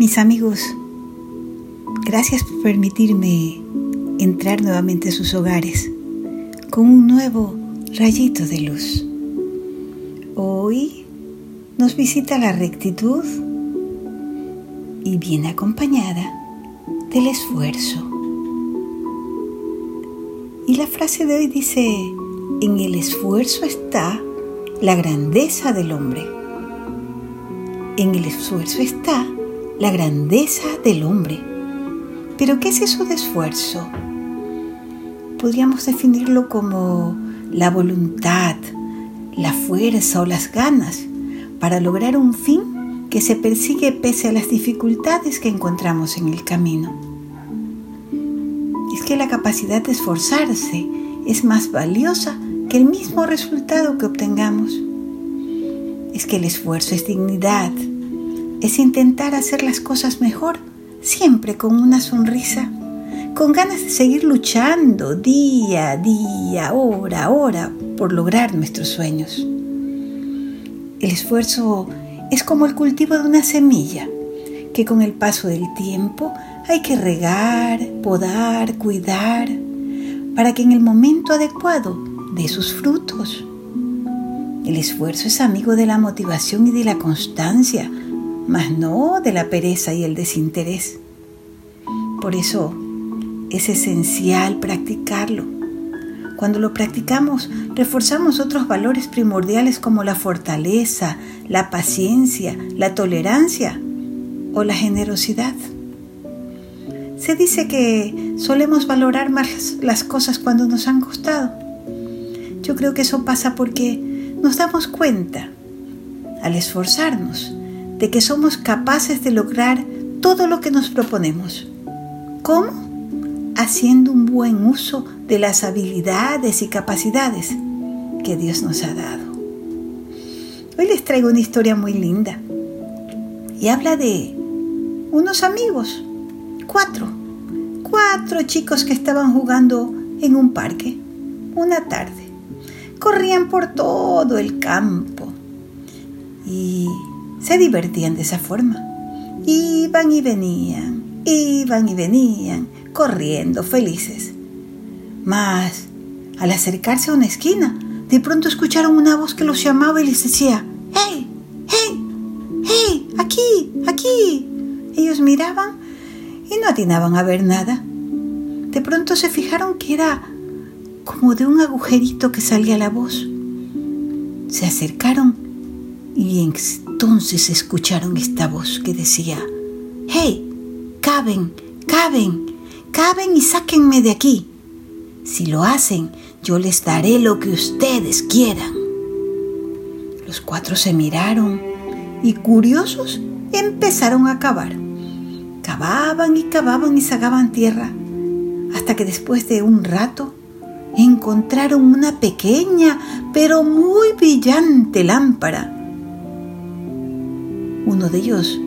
Mis amigos, gracias por permitirme entrar nuevamente a sus hogares con un nuevo rayito de luz. Hoy nos visita la rectitud y viene acompañada del esfuerzo. Y la frase de hoy dice, en el esfuerzo está la grandeza del hombre. En el esfuerzo está la grandeza del hombre. Pero ¿qué es eso de esfuerzo? Podríamos definirlo como la voluntad, la fuerza o las ganas para lograr un fin que se persigue pese a las dificultades que encontramos en el camino. Es que la capacidad de esforzarse es más valiosa que el mismo resultado que obtengamos. Es que el esfuerzo es dignidad, es intentar hacer las cosas mejor, siempre con una sonrisa, con ganas de seguir luchando día a día, hora a hora, por lograr nuestros sueños. El esfuerzo es como el cultivo de una semilla, que con el paso del tiempo hay que regar, podar, cuidar, para que en el momento adecuado dé sus frutos. El esfuerzo es amigo de la motivación y de la constancia, mas no de la pereza y el desinterés. Por eso es esencial practicarlo. Cuando lo practicamos, reforzamos otros valores primordiales como la fortaleza, la paciencia, la tolerancia o la generosidad. Se dice que solemos valorar más las cosas cuando nos han costado. Yo creo que eso pasa porque nos damos cuenta, al esforzarnos, de que somos capaces de lograr todo lo que nos proponemos. ¿Cómo? Haciendo un buen uso de las habilidades y capacidades que Dios nos ha dado. Hoy les traigo una historia muy linda y habla de unos amigos, cuatro, cuatro chicos que estaban jugando en un parque una tarde. Corrían por todo el campo y se divertían de esa forma. Iban y venían, iban y venían, corriendo felices. Mas, al acercarse a una esquina, de pronto escucharon una voz que los llamaba y les decía, ¡Hey! ¡Hey! ¡Hey! ¡Aquí! ¡Aquí! Ellos miraban y no atinaban a ver nada. De pronto se fijaron que era como de un agujerito que salía la voz. Se acercaron y entonces escucharon esta voz que decía, ¡Hey! ¡Caben! ¡Caben! ¡Caben y sáquenme de aquí! Si lo hacen, yo les daré lo que ustedes quieran. Los cuatro se miraron y curiosos empezaron a cavar. Cavaban y cavaban y sacaban tierra, hasta que después de un rato encontraron una pequeña pero muy brillante lámpara uno de ellos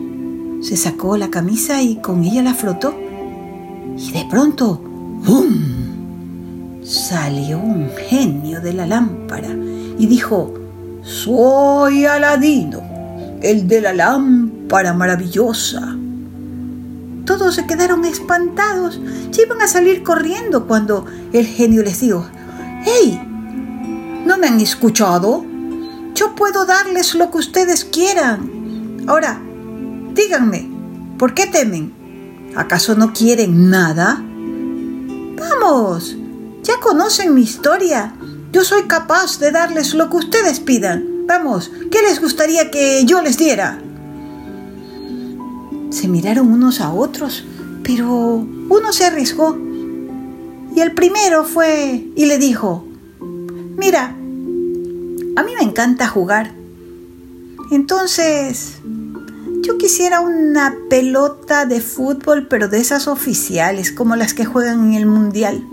se sacó la camisa y con ella la frotó. Y de pronto, ¡bum! salió un genio de la lámpara y dijo, Soy Aladino, el de la lámpara maravillosa. Todos se quedaron espantados y iban a salir corriendo cuando el genio les dijo, ¡Hey! ¿No me han escuchado? Yo puedo darles lo que ustedes quieran. Ahora, díganme, ¿por qué temen? ¿Acaso no quieren nada? Vamos, ya conocen mi historia. Yo soy capaz de darles lo que ustedes pidan. Vamos, ¿qué les gustaría que yo les diera? Se miraron unos a otros, pero uno se arriesgó. Y el primero fue y le dijo, mira, a mí me encanta jugar. Entonces, yo quisiera una pelota de fútbol, pero de esas oficiales, como las que juegan en el mundial.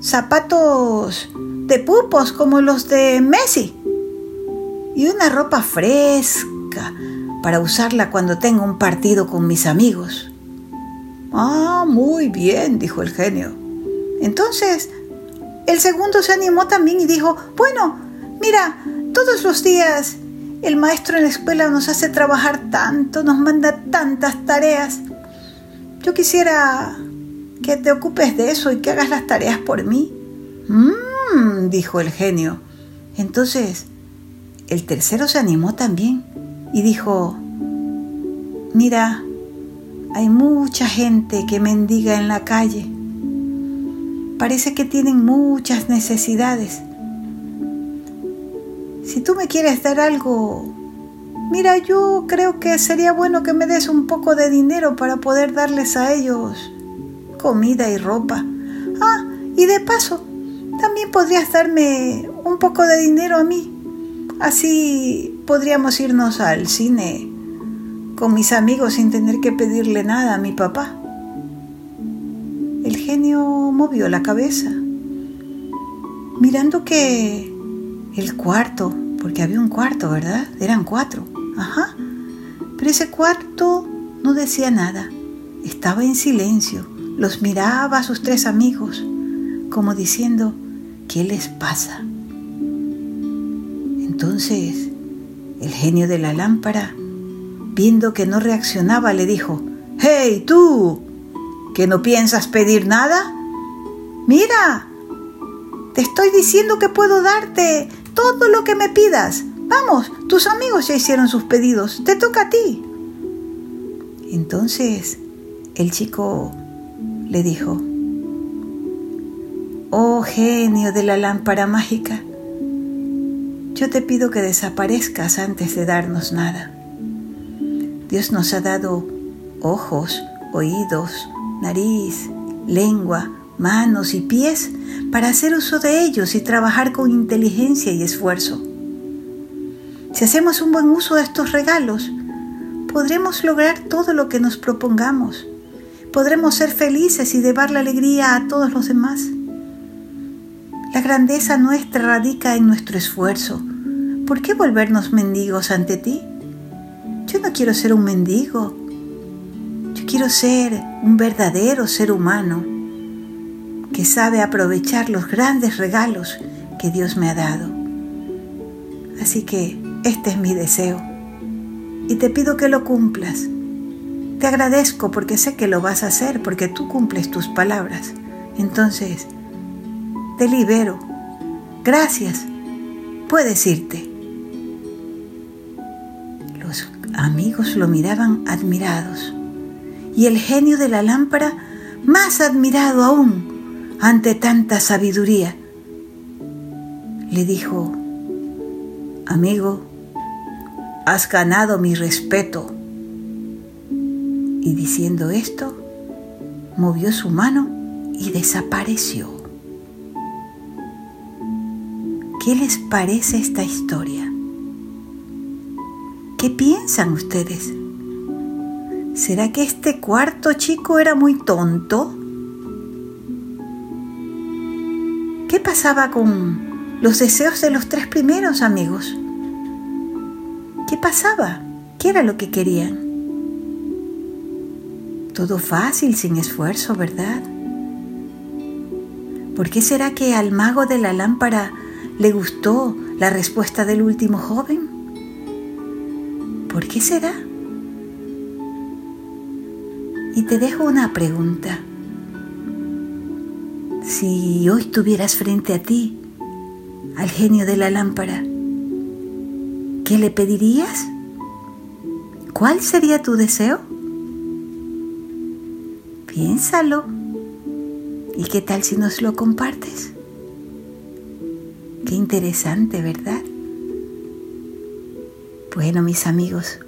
Zapatos de pupos, como los de Messi. Y una ropa fresca para usarla cuando tenga un partido con mis amigos. Ah, muy bien, dijo el genio. Entonces, el segundo se animó también y dijo, bueno, mira, todos los días el maestro en la escuela nos hace trabajar tanto, nos manda tantas tareas. Yo quisiera que te ocupes de eso y que hagas las tareas por mí. Mmm, dijo el genio. Entonces, el tercero se animó también y dijo, mira, hay mucha gente que mendiga en la calle. Parece que tienen muchas necesidades. Si tú me quieres dar algo, mira, yo creo que sería bueno que me des un poco de dinero para poder darles a ellos comida y ropa. Ah, y de paso, también podrías darme un poco de dinero a mí. Así podríamos irnos al cine con mis amigos sin tener que pedirle nada a mi papá. El genio movió la cabeza, mirando que el cuarto, porque había un cuarto, ¿verdad? Eran cuatro, ajá. Pero ese cuarto no decía nada, estaba en silencio, los miraba a sus tres amigos, como diciendo, ¿qué les pasa? Entonces, el genio de la lámpara, viendo que no reaccionaba, le dijo, ¡Hey, tú! ¿Que no piensas pedir nada? Mira, te estoy diciendo que puedo darte todo lo que me pidas. Vamos, tus amigos ya hicieron sus pedidos, te toca a ti. Entonces el chico le dijo, Oh genio de la lámpara mágica, yo te pido que desaparezcas antes de darnos nada. Dios nos ha dado ojos, oídos, nariz, lengua, manos y pies para hacer uso de ellos y trabajar con inteligencia y esfuerzo. Si hacemos un buen uso de estos regalos, podremos lograr todo lo que nos propongamos. Podremos ser felices y llevar la alegría a todos los demás. La grandeza nuestra radica en nuestro esfuerzo. ¿Por qué volvernos mendigos ante ti? Yo no quiero ser un mendigo. Yo quiero ser un verdadero ser humano que sabe aprovechar los grandes regalos que Dios me ha dado. Así que este es mi deseo y te pido que lo cumplas. Te agradezco porque sé que lo vas a hacer, porque tú cumples tus palabras. Entonces, te libero. Gracias. Puedes irte. Los amigos lo miraban admirados y el genio de la lámpara más admirado aún ante tanta sabiduría. Le dijo, amigo, has ganado mi respeto. Y diciendo esto, movió su mano y desapareció. ¿Qué les parece esta historia? ¿Qué piensan ustedes? ¿Será que este cuarto chico era muy tonto? ¿Qué pasaba con los deseos de los tres primeros amigos? ¿Qué pasaba? ¿Qué era lo que querían? Todo fácil, sin esfuerzo, ¿verdad? ¿Por qué será que al mago de la lámpara le gustó la respuesta del último joven? ¿Por qué será? Y te dejo una pregunta. Si hoy tuvieras frente a ti al genio de la lámpara, ¿qué le pedirías? ¿Cuál sería tu deseo? Piénsalo. ¿Y qué tal si nos lo compartes? Qué interesante, ¿verdad? Bueno, mis amigos,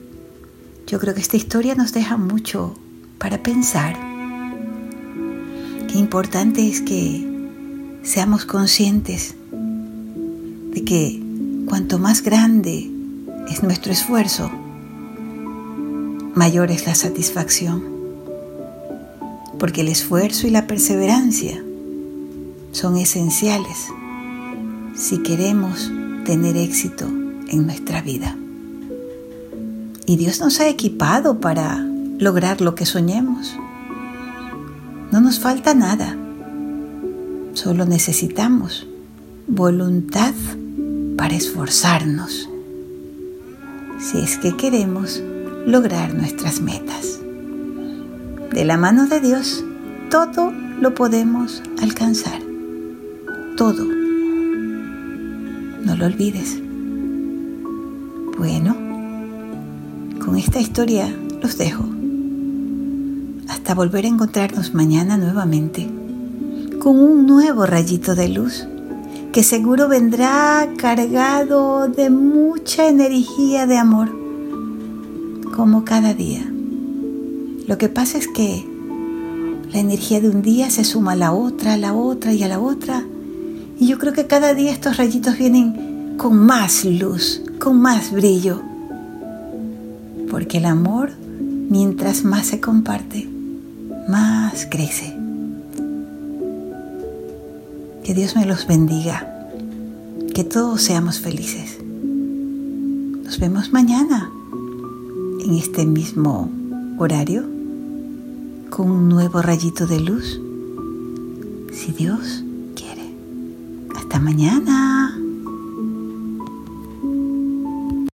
yo creo que esta historia nos deja mucho para pensar. Qué importante es que seamos conscientes de que cuanto más grande es nuestro esfuerzo, mayor es la satisfacción. Porque el esfuerzo y la perseverancia son esenciales si queremos tener éxito en nuestra vida. Y Dios nos ha equipado para lograr lo que soñemos. No nos falta nada, solo necesitamos voluntad para esforzarnos. si es que queremos lograr nuestras metas. De la mano de Dios, todo lo podemos alcanzar. Todo. No lo olvides. Bueno, con esta historia los dejo. Hasta volver a encontrarnos mañana nuevamente con un nuevo rayito de luz que seguro vendrá cargado de mucha energía de amor, como cada día. Lo que pasa es que la energía de un día se suma a la otra, a la otra y a la otra. Y yo creo que cada día estos rayitos vienen con más luz, con más brillo. Porque el amor, mientras más se comparte, más crece. Que Dios me los bendiga. Que todos seamos felices. Nos vemos mañana en este mismo horario con un nuevo rayito de luz. Si Dios quiere. Hasta mañana.